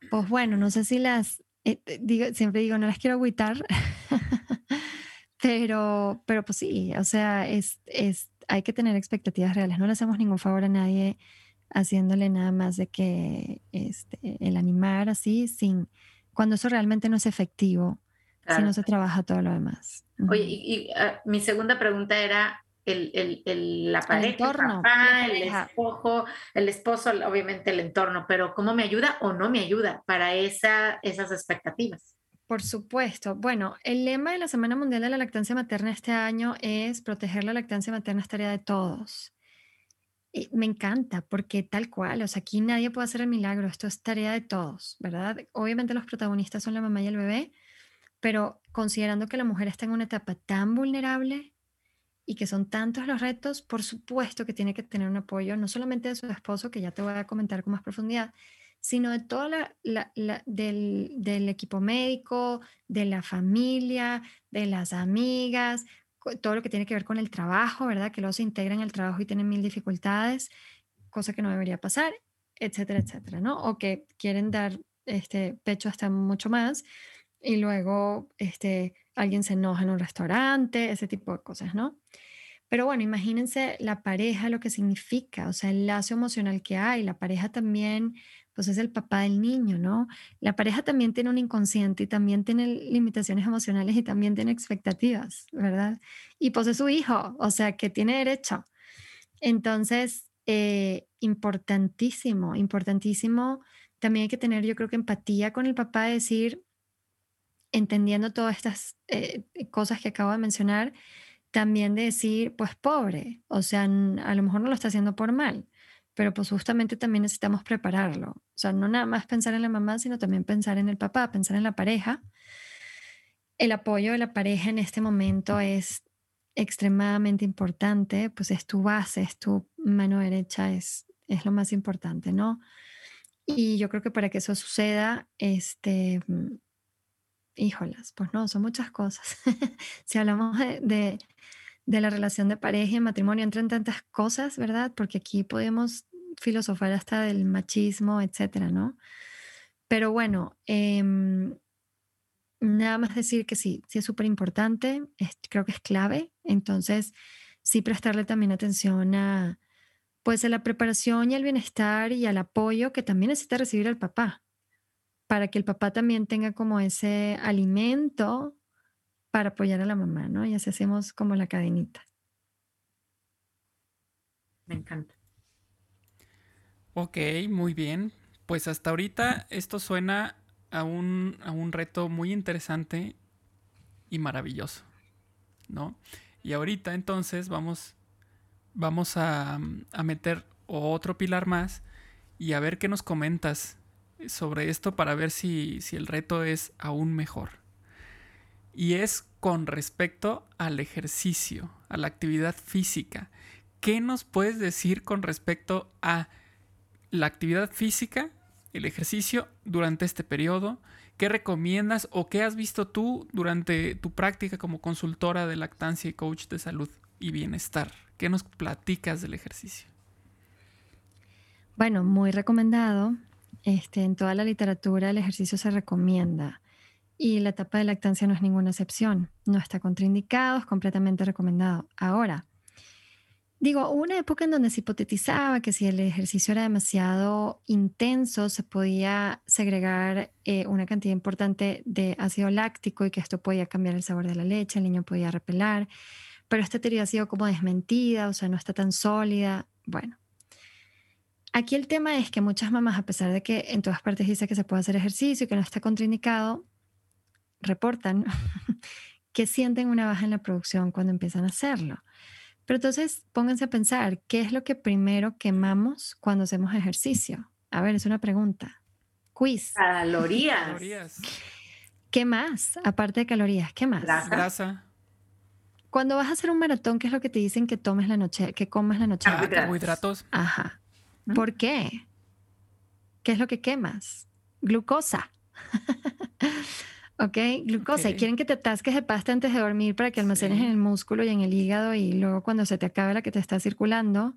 pues bueno, no sé si las, eh, digo, siempre digo, no las quiero agüitar, [LAUGHS] Pero, pero pues sí, o sea, es, es, hay que tener expectativas reales. No le hacemos ningún favor a nadie haciéndole nada más de que este, el animar así, sin, cuando eso realmente no es efectivo, si no se trabaja todo lo demás. Oye, y, ah, mi segunda pregunta era el, el, el la pareja, el, entorno, papá, el esposo, el esposo, obviamente el entorno, pero ¿cómo me ayuda o no me ayuda para esa, esas expectativas? Por supuesto. Bueno, el lema de la Semana Mundial de la Lactancia Materna este año es proteger la lactancia materna es tarea de todos. Y me encanta porque tal cual, o sea, aquí nadie puede hacer el milagro, esto es tarea de todos, ¿verdad? Obviamente los protagonistas son la mamá y el bebé, pero considerando que la mujer está en una etapa tan vulnerable y que son tantos los retos, por supuesto que tiene que tener un apoyo, no solamente de su esposo, que ya te voy a comentar con más profundidad, sino de toda la, del, equipo médico, de la familia, de las amigas, todo lo que tiene que ver con el trabajo, ¿verdad? Que luego se integran el trabajo y tienen mil dificultades, cosa que no debería pasar, etcétera, etcétera, ¿no? O que quieren dar este pecho hasta mucho más y luego este, alguien se enoja en un restaurante, ese tipo de cosas, ¿no? Pero bueno, imagínense la pareja, lo que significa, o sea, el lazo emocional que hay. La pareja también, pues es el papá del niño, ¿no? La pareja también tiene un inconsciente y también tiene limitaciones emocionales y también tiene expectativas, ¿verdad? Y pues es su hijo, o sea, que tiene derecho. Entonces, eh, importantísimo, importantísimo. También hay que tener, yo creo que empatía con el papá, decir, entendiendo todas estas eh, cosas que acabo de mencionar, también de decir, pues pobre, o sea, a lo mejor no lo está haciendo por mal, pero pues justamente también necesitamos prepararlo. O sea, no nada más pensar en la mamá, sino también pensar en el papá, pensar en la pareja. El apoyo de la pareja en este momento es extremadamente importante, pues es tu base, es tu mano derecha, es, es lo más importante, ¿no? Y yo creo que para que eso suceda, este, híjolas, pues no, son muchas cosas. [LAUGHS] si hablamos de, de, la relación de pareja y matrimonio, entran tantas cosas, ¿verdad? Porque aquí podemos filosofar hasta del machismo, etcétera, ¿no? Pero bueno, em, nada más decir que sí, sí es súper importante, creo que es clave, entonces sí prestarle también atención a, pues, a la preparación y al bienestar y al apoyo que también necesita recibir el papá, para que el papá también tenga como ese alimento para apoyar a la mamá, ¿no? Y así hacemos como la cadenita. Me encanta. Ok, muy bien. Pues hasta ahorita esto suena a un, a un reto muy interesante y maravilloso, ¿no? Y ahorita entonces vamos, vamos a, a meter otro pilar más y a ver qué nos comentas sobre esto para ver si, el reto es aún mejor. Y es con respecto al ejercicio, a la actividad física. ¿Qué nos puedes decir con respecto a la actividad física, el ejercicio durante este periodo? ¿Qué recomiendas o qué has visto tú durante tu práctica como consultora de lactancia y coach de salud y bienestar? ¿Qué nos platicas del ejercicio? Bueno, muy recomendado. Este, en toda la literatura el ejercicio se recomienda y la etapa de lactancia no es ninguna excepción. No está contraindicado, es completamente recomendado. Ahora, digo, una época en donde se hipotetizaba que si el ejercicio era demasiado intenso, se podía segregar eh, una cantidad importante de ácido láctico y que esto podía cambiar el sabor de la leche, el niño podía repelar, pero esta teoría ha sido como desmentida, o sea, no está tan sólida. Bueno, Aquí el tema es que muchas mamás, a pesar de que en todas partes dice que se puede hacer ejercicio y que no está contraindicado, reportan [LAUGHS] que sienten una baja en la producción cuando empiezan a hacerlo. Pero entonces pónganse a pensar, ¿qué es lo que primero quemamos cuando hacemos ejercicio? A ver, es una pregunta. Quiz. Calorías. ¿Qué más? Aparte de calorías, ¿qué más? Grasa. Cuando vas a hacer un maratón, ¿qué es lo que te dicen que tomes la noche, que comes la noche? Ah, carbohidratos. Ajá. ¿Por qué? ¿Qué es lo que quemas? Glucosa. [LAUGHS] ¿Ok? Glucosa. Y quieren que te atasques de pasta antes de dormir para que almacenes en el músculo y en el hígado y luego cuando se te acabe la que te está circulando,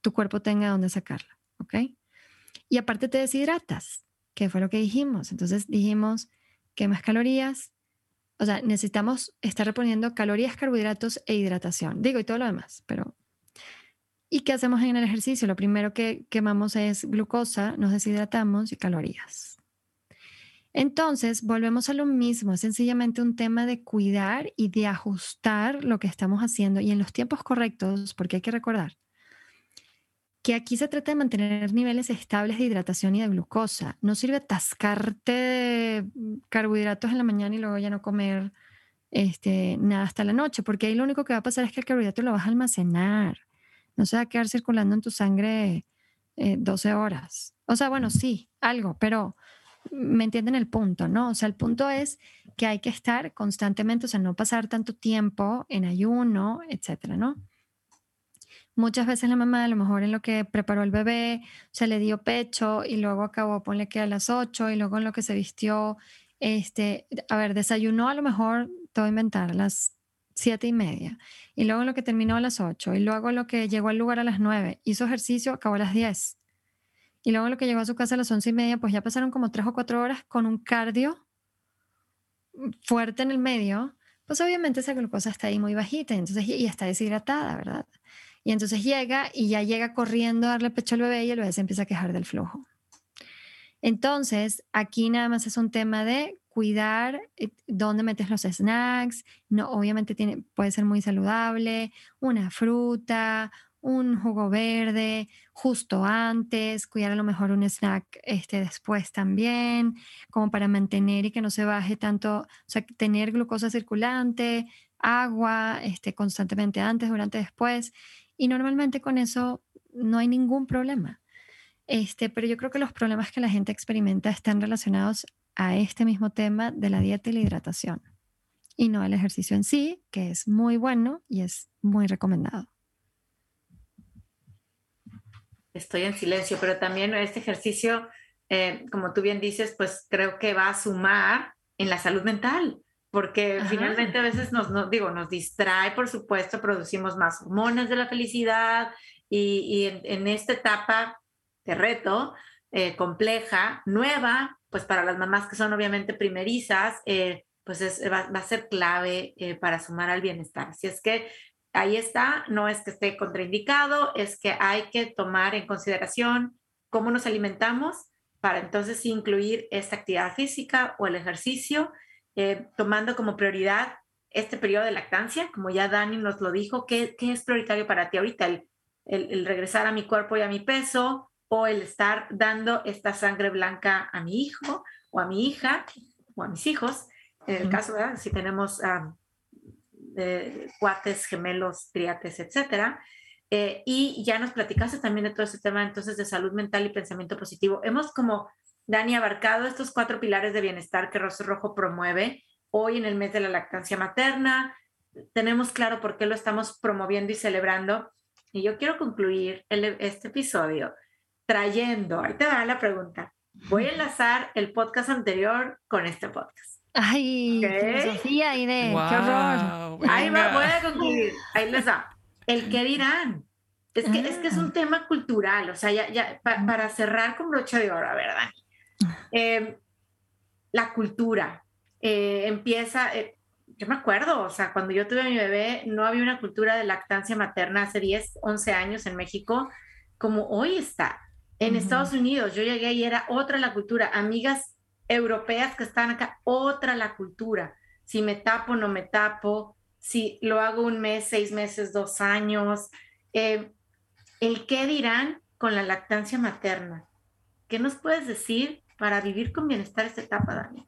tu cuerpo tenga dónde sacarla. ¿Ok? Y aparte te deshidratas, que fue lo que dijimos. Entonces dijimos, quemas calorías. O sea, necesitamos estar reponiendo calorías, carbohidratos e hidratación. Digo, y todo lo demás, pero ¿Y qué hacemos en el ejercicio? Lo primero que quemamos es glucosa, nos deshidratamos y calorías. Entonces, volvemos a lo mismo, es sencillamente un tema de cuidar y de ajustar lo que estamos haciendo y en los tiempos correctos, porque hay que recordar que aquí se trata de mantener niveles estables de hidratación y de glucosa. No sirve atascarte carbohidratos en la mañana y luego ya no comer este, nada hasta la noche, porque ahí lo único que va a pasar es que el carbohidrato lo vas a almacenar no se va a quedar circulando en tu sangre 12 eh, horas. O sea, bueno, sí, algo, pero me entienden el punto, ¿no? O sea, el punto es que hay que estar constantemente, o sea, no pasar tanto tiempo en ayuno, etcétera, ¿no? Muchas veces la mamá, a lo mejor en lo que preparó el bebé, se le dio pecho y luego acabó, ponle que a las 8 y luego en lo que se vistió, este, a ver, desayunó a lo mejor, te voy a inventar, a las siete y media, y luego lo que terminó a las ocho, y luego lo que llegó al lugar a las nueve, hizo ejercicio, acabó a las diez, y luego lo que llegó a su casa a las once y media, pues ya pasaron como tres o cuatro horas con un cardio fuerte en el medio, pues obviamente esa glucosa está ahí muy bajita, entonces y está deshidratada, ¿verdad? Y entonces llega y ya llega corriendo a darle pecho al bebé y el bebé se empieza a quejar del flujo. Entonces, aquí nada más es un tema de cuidar eh, dónde metes los snacks. No, obviamente tiene, puede ser muy saludable, una fruta, un jugo verde justo antes, cuidar a lo mejor un snack este, después también, como para mantener y que no se baje tanto, o sea, tener glucosa circulante, agua este, constantemente antes, durante, después. Y normalmente con eso no hay ningún problema. Este, pero yo creo que los problemas que la gente experimenta están relacionados a este mismo tema de la dieta y la hidratación y no al ejercicio en sí, que es muy bueno y es muy recomendado. Estoy en silencio, pero también este ejercicio, eh, como tú bien dices, pues creo que va a sumar en la salud mental, porque finalmente a veces nos, digo, nos distrae, por supuesto, producimos más hormonas de la felicidad y, en, esta etapa de reto eh, compleja, nueva, pues para las mamás que son obviamente primerizas, eh, pues va, va, a ser clave para sumar al bienestar. Así es que ahí está, no es que esté contraindicado, es que hay que tomar en consideración cómo nos alimentamos para entonces incluir esta actividad física o el ejercicio, eh, tomando como prioridad este periodo de lactancia, como ya Dani nos lo dijo, ¿qué, es prioritario para ti ahorita? El, el, regresar a mi cuerpo y a mi peso o el estar dando esta sangre blanca a mi hijo o a mi hija o a mis hijos. En el caso, de si tenemos cuates, gemelos, triates, etcétera. Eh, y ya nos platicaste también de todo ese tema entonces de salud mental y pensamiento positivo. Hemos como, Dani, abarcado estos cuatro pilares de bienestar que Rosa Rojo promueve hoy en el mes de la lactancia materna. Tenemos claro por qué lo estamos promoviendo y celebrando. Y yo quiero concluir este episodio trayendo, ahí te va la pregunta, voy a enlazar el podcast anterior con este podcast. Ay, filosofía y de qué horror. Ahí va, voy a concluir. Ahí les va. El qué dirán. Es que, es que es un ah. tema cultural, o sea, ya, ya para cerrar con brocha de oro, ¿verdad? Eh, la cultura eh, empieza, eh, yo me acuerdo, o sea, cuando yo tuve a mi bebé, no había una cultura de lactancia materna hace 10, 11 años en México, como hoy está. En Estados Unidos, yo llegué y era otra la cultura. Amigas europeas que están acá, otra la cultura. Si me tapo, no me tapo, si lo hago un mes, seis meses, dos años. Eh, el qué dirán con la lactancia materna. ¿Qué nos puedes decir para vivir con bienestar esta etapa, Dani?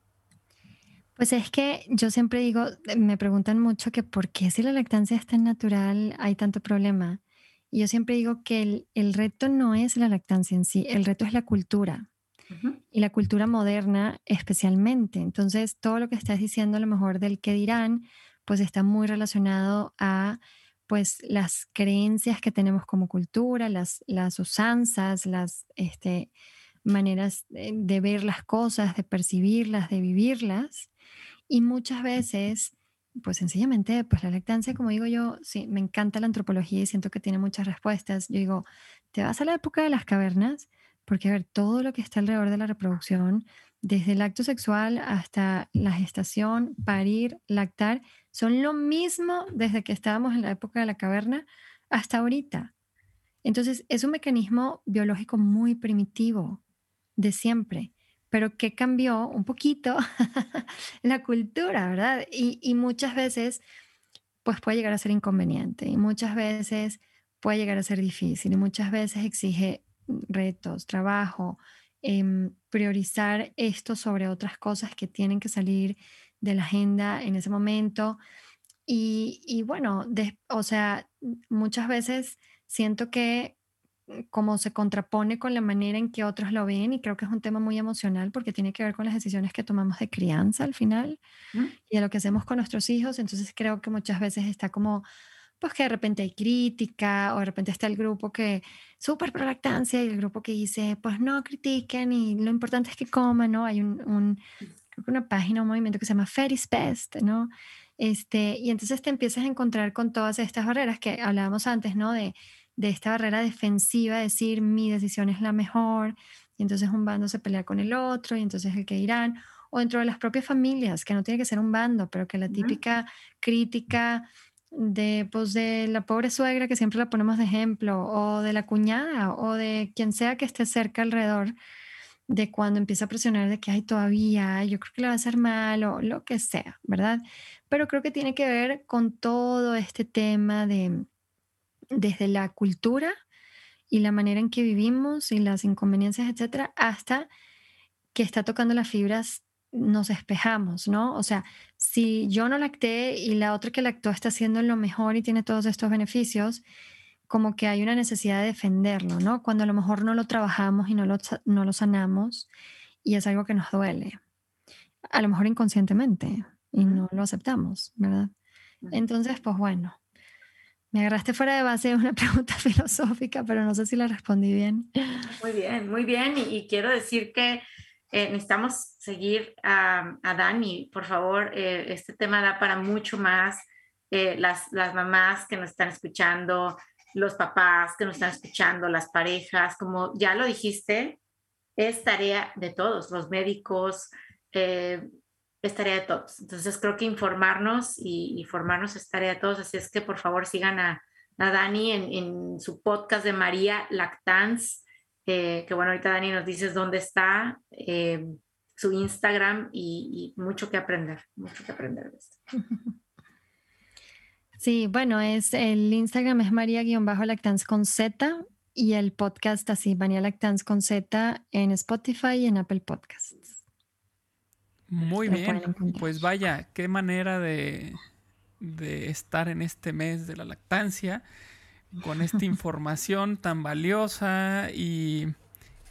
Pues es que yo siempre digo, me preguntan mucho que por qué si la lactancia es tan natural hay tanto problema. Y yo siempre digo que el, el reto no es la lactancia en sí, el reto es la cultura y la cultura moderna especialmente. Entonces, todo lo que estás diciendo a lo mejor del que dirán, pues está muy relacionado a pues las creencias que tenemos como cultura, las, las usanzas, las este, maneras de, ver las cosas, de percibirlas, de vivirlas. Y muchas veces, pues sencillamente, pues la lactancia, como digo yo, sí, me encanta la antropología y siento que tiene muchas respuestas. Yo digo, te vas a la época de las cavernas porque, a ver, todo lo que está alrededor de la reproducción, desde el acto sexual hasta la gestación, parir, lactar, son lo mismo desde que estábamos en la época de la caverna hasta ahorita. Entonces, es un mecanismo biológico muy primitivo de siempre, pero que cambió un poquito [LAUGHS] la cultura, ¿verdad? Y, y muchas veces, pues puede llegar a ser inconveniente y muchas veces puede llegar a ser difícil y muchas veces exige retos, trabajo, em, priorizar esto sobre otras cosas que tienen que salir de la agenda en ese momento. Y, bueno, o sea, muchas veces siento que mm, como se contrapone con la manera en que otros lo ven y creo que es un tema muy emocional porque tiene que ver con las decisiones que tomamos de crianza al final y de lo que hacemos con nuestros hijos. Entonces creo que muchas veces está como pues que de repente hay crítica o de repente está el grupo que súper pro lactancia y el grupo que dice, pues no critiquen y lo importante es que coman, ¿no? Hay un, una página, un movimiento que se llama Fat is Best, ¿no? Este, y entonces te empiezas a encontrar con todas estas barreras que hablábamos antes, ¿no? De, de esta barrera defensiva, decir mi decisión es la mejor, y entonces un bando se pelea con el otro, y entonces el que dirán, o dentro de las propias familias, que no tiene que ser un bando, pero que la típica crítica de, pues, de la pobre suegra que siempre la ponemos de ejemplo, o de la cuñada, o de quien sea que esté cerca alrededor, de cuando empieza a presionar de que hay todavía, yo creo que le va a hacer mal, o lo que sea, ¿verdad? Pero creo que tiene que ver con todo este tema de, desde la cultura y la manera en que vivimos y las inconveniencias, etcétera, hasta que está tocando las fibras nos despejamos, ¿no? O sea, si yo no lacté y la otra que lactó está haciendo lo mejor y tiene todos estos beneficios, como que hay una necesidad de defenderlo, ¿no? Cuando a lo mejor no lo trabajamos y no lo, no lo sanamos y es algo que nos duele, a lo mejor inconscientemente y no lo aceptamos, ¿verdad? Entonces, pues bueno, me agarraste fuera de base de una [LAUGHS] pregunta filosófica, pero no sé si la respondí bien. Muy bien, muy bien. y quiero decir que eh, necesitamos seguir a, a, Dani, por favor. Eh, este tema da para mucho más. Eh, las, las mamás que nos están escuchando, los papás que nos están escuchando, las parejas, como ya lo dijiste, es tarea de todos, los médicos, es tarea de todos. Entonces creo que informarnos y, formarnos es tarea de todos. Así es que por favor sigan a, a Dani en, en, su podcast de María Que bueno, ahorita Dani nos dices dónde está eh, su Instagram y, mucho que aprender, mucho que aprender de esto. [LAUGHS] Sí, bueno, es el Instagram es María-Lactance con Z y el podcast así, María Lactance con Z en Spotify y en Apple Podcasts. Muy bien, pues vaya, qué manera de, de estar en este mes de la lactancia con esta información tan valiosa y,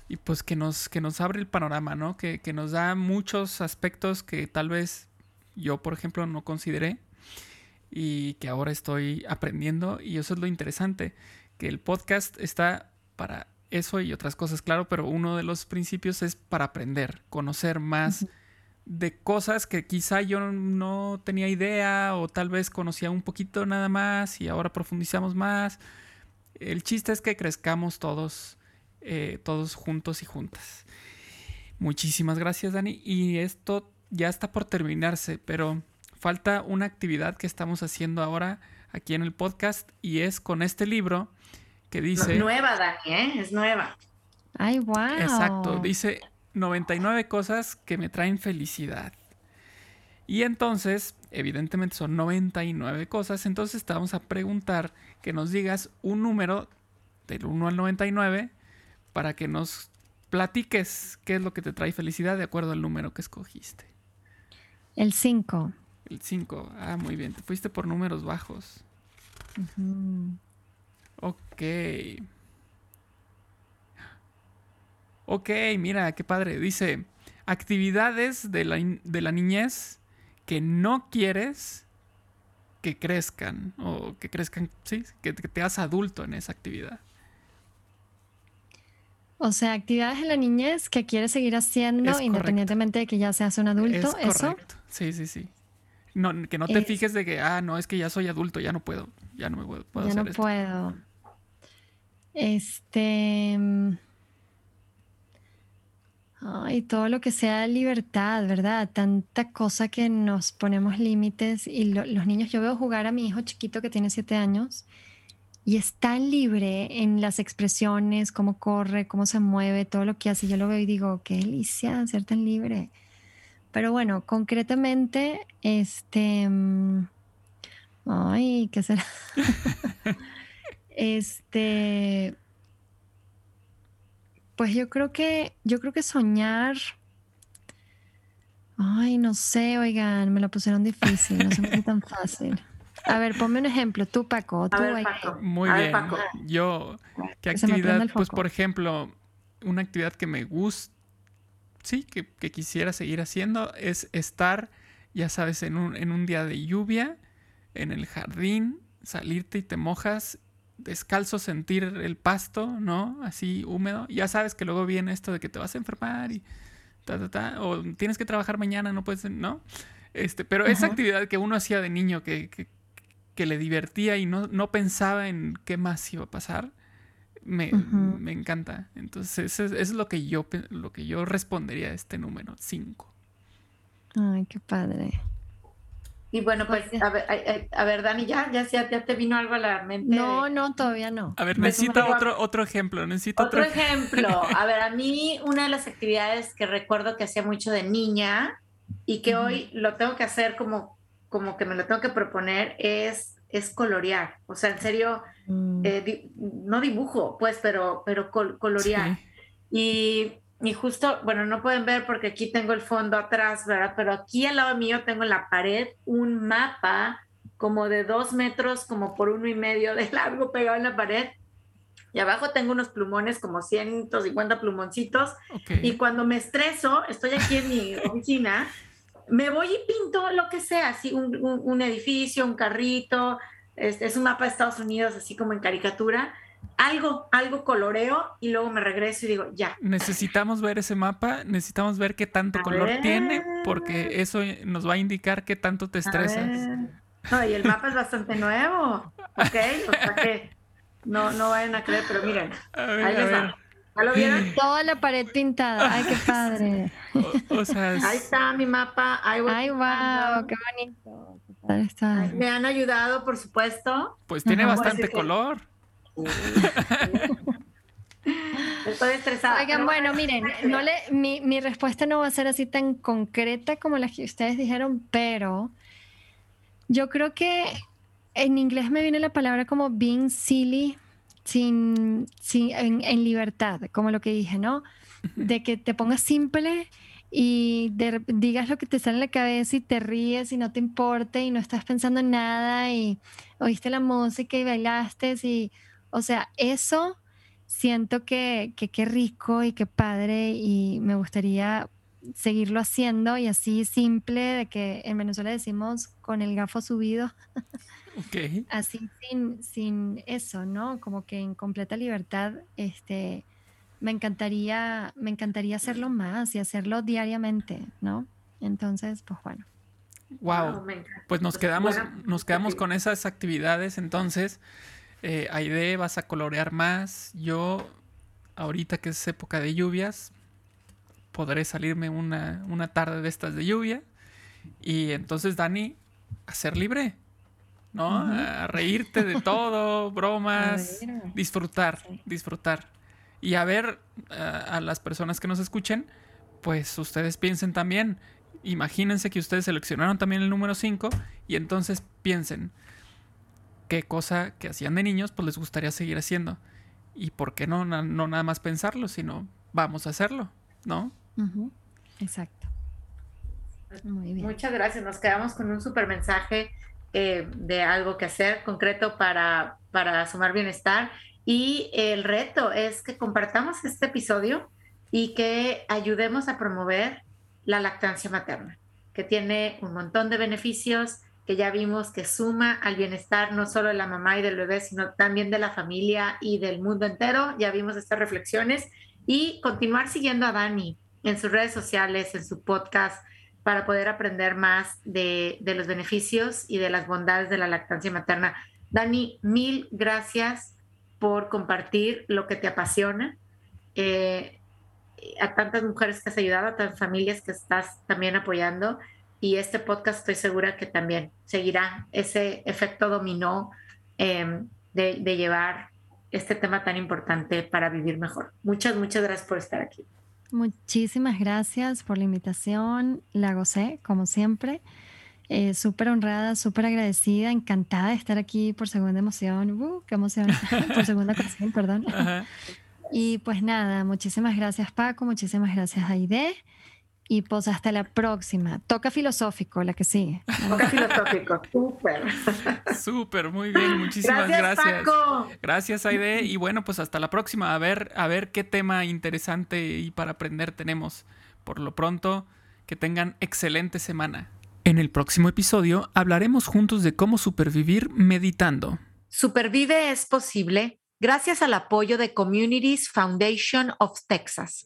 y, pues que nos, que nos abre el panorama, ¿no? Que, que, nos da muchos aspectos que tal vez yo, por ejemplo, no consideré y que ahora estoy aprendiendo y eso es lo interesante, que el podcast está para eso y otras cosas, claro, pero uno de los principios es para aprender, conocer más de cosas que quizá yo no tenía idea o tal vez conocía un poquito nada más y ahora profundizamos más. El chiste es que crezcamos todos, eh, todos juntos y juntas. Muchísimas gracias Dani y esto ya está por terminarse, pero falta una actividad que estamos haciendo ahora aquí en el podcast y es con este libro que dice... Nueva Dani, ¿eh? Es nueva. Ay, wow. Exacto, dice 99 cosas que me traen felicidad. Y entonces, evidentemente son 99 cosas, entonces te vamos a preguntar que nos digas un número del 1 al 99 para que nos platiques qué es lo que te trae felicidad de acuerdo al número que escogiste. El 5. El 5, ah, muy bien, te fuiste por números bajos. Ok. Ok, mira, qué padre. Dice, actividades de la, de la niñez que no quieres que crezcan o que crezcan, sí, que, te hagas adulto en esa actividad. O sea, actividades en la niñez que quieres seguir haciendo independientemente de que ya seas un adulto, es correcto. Sí, sí, sí. No, que no te fijes de que, ah, no, es que ya soy adulto, ya no puedo, ya no me puedo, puedo ya no puedo. Este. Mm, y todo lo que sea libertad, ¿verdad? Tanta cosa que nos ponemos límites y los niños, yo veo jugar a mi hijo chiquito que tiene siete años y es tan libre en las expresiones, cómo corre, cómo se mueve, todo lo que hace. Yo lo veo y digo, qué delicia ser tan libre. Pero bueno, concretamente, este... Mm, ay, ¿qué será? [LAUGHS] [LAUGHS] este pues yo creo que, yo creo que soñar. Ay, no sé, oigan, me lo pusieron difícil, no se me tan fácil. A ver, ponme un ejemplo, tú, Paco. Tú, Muy bien. Yo, ¿qué actividad? Pues, por ejemplo, una actividad que me gusta, sí, que, que, quisiera seguir haciendo es estar, ya sabes, en un, en un día de lluvia, en el jardín, salirte y te mojas descalzo sentir el pasto, ¿no? Así húmedo. Ya sabes que luego viene esto de que te vas a enfermar y ta, ta, ta, o tienes que trabajar mañana, no puedes, ¿no? Este, pero esa actividad que uno hacía de niño que, que, le divertía y no, no, pensaba en qué más iba a pasar, me, me encanta. Entonces, eso es, lo que yo lo que yo respondería a este número 5. Ay, qué padre. Y bueno, pues, a ver, a, ver Dani, ¿ya, ya, ya te vino algo a la mente. No, no, todavía no. A ver, pues, necesito otro, otro ejemplo, necesito otro, ejemplo. [LAUGHS] A ver, a mí una de las actividades que recuerdo que hacía mucho de niña y que hoy lo tengo que hacer como, como que me lo tengo que proponer es, es colorear. O sea, en serio, mm. eh, no dibujo, pues, pero, pero colorear. Y y justo, bueno, no pueden ver porque aquí tengo el fondo atrás, ¿verdad? Pero aquí al lado mío tengo en la pared un mapa como de dos metros, como por uno y medio de [LAUGHS] largo pegado en la pared. Y abajo tengo unos plumones, como 150 plumoncitos. Y cuando me estreso, estoy aquí en mi [LAUGHS] oficina, me voy y pinto lo que sea, así un, un, edificio, un carrito, es, es, un mapa de Estados Unidos, así como en caricatura algo, algo coloreo y luego me regreso y digo, ya. Necesitamos ver ese mapa, necesitamos ver qué tanto color tiene, porque eso nos va a indicar qué tanto te estresas. No, y el mapa es bastante nuevo, ¿ok? O sea que no, no vayan a creer, pero miren, ahí les va. ¿Ya lo vieron? Toda la pared pintada. Ay, qué [LAUGHS] padre. Ahí está mi mapa. Ahí Ay, wow, qué bonito. Me han ayudado, por supuesto. Pues tiene bastante color. Estoy estresada. Oigan, bueno, miren, no le, mi, mi, respuesta no va a ser así tan concreta como las que ustedes dijeron, pero yo creo que en inglés me viene la palabra como being silly, sin, sin en, libertad, como lo que dije, ¿no? De que te pongas simple y digas lo que te sale en la cabeza y te ríes y no te importa y no estás pensando en nada y oíste la música y bailaste y o sea, eso siento que qué rico y qué padre y me gustaría seguirlo haciendo y así simple de que en Venezuela decimos con el gafo subido. [LAUGHS] Okay. Así sin, sin eso, ¿no? Como que en completa libertad, este, me encantaría, me encantaría hacerlo más y hacerlo diariamente, ¿no? Entonces, pues bueno. Wow. Pues nos pues quedamos, nos quedamos con esas actividades entonces eh, Aide, vas a colorear más. Yo, ahorita que es época de lluvias, podré salirme una, una tarde de estas de lluvia. Y entonces, Dani, a ser libre, ¿no? A reírte de todo, [LAUGHS] bromas, disfrutar, disfrutar. Y a ver a, a las personas que nos escuchen, pues ustedes piensen también. Imagínense que ustedes seleccionaron también el número 5 y entonces piensen, qué cosa que hacían de niños, pues les gustaría seguir haciendo. Y por qué no, no, nada más pensarlo, sino vamos a hacerlo, ¿no? Exacto. Muy bien. Muchas gracias. Nos quedamos con un super mensaje eh, de algo que hacer concreto para, para sumar bienestar. Y el reto es que compartamos este episodio y que ayudemos a promover la lactancia materna, que tiene un montón de beneficios que ya vimos que suma al bienestar no solo de la mamá y del bebé, sino también de la familia y del mundo entero. Ya vimos estas reflexiones y continuar siguiendo a Dani en sus redes sociales, en su podcast, para poder aprender más de, los beneficios y de las bondades de la lactancia materna. Dani, mil gracias por compartir lo que te apasiona. Eh, a tantas mujeres que has ayudado, a tantas familias que estás también apoyando y este podcast estoy segura que también seguirá ese efecto dominó em, de, llevar este tema tan importante para vivir mejor. Muchas, muchas gracias por estar aquí. Muchísimas gracias por la invitación. La gocé, como siempre. Eh, súper honrada, súper agradecida, encantada de estar aquí por segunda emoción. Uh, ¡Qué emoción! [LAUGHS] por segunda ocasión, perdón. Y pues nada, muchísimas gracias Paco, muchísimas gracias Aide. Y pues hasta la próxima. Toca filosófico, la que sigue. [LAUGHS] Toca filosófico, súper. Súper, muy bien, muchísimas gracias. Gracias, Paco. gracias Aide. Y bueno, pues hasta la próxima. A ver, a ver qué tema interesante y para aprender tenemos. Por lo pronto, que tengan excelente semana. En el próximo episodio hablaremos juntos de cómo supervivir meditando. Supervive es posible gracias al apoyo de Communities Foundation of Texas.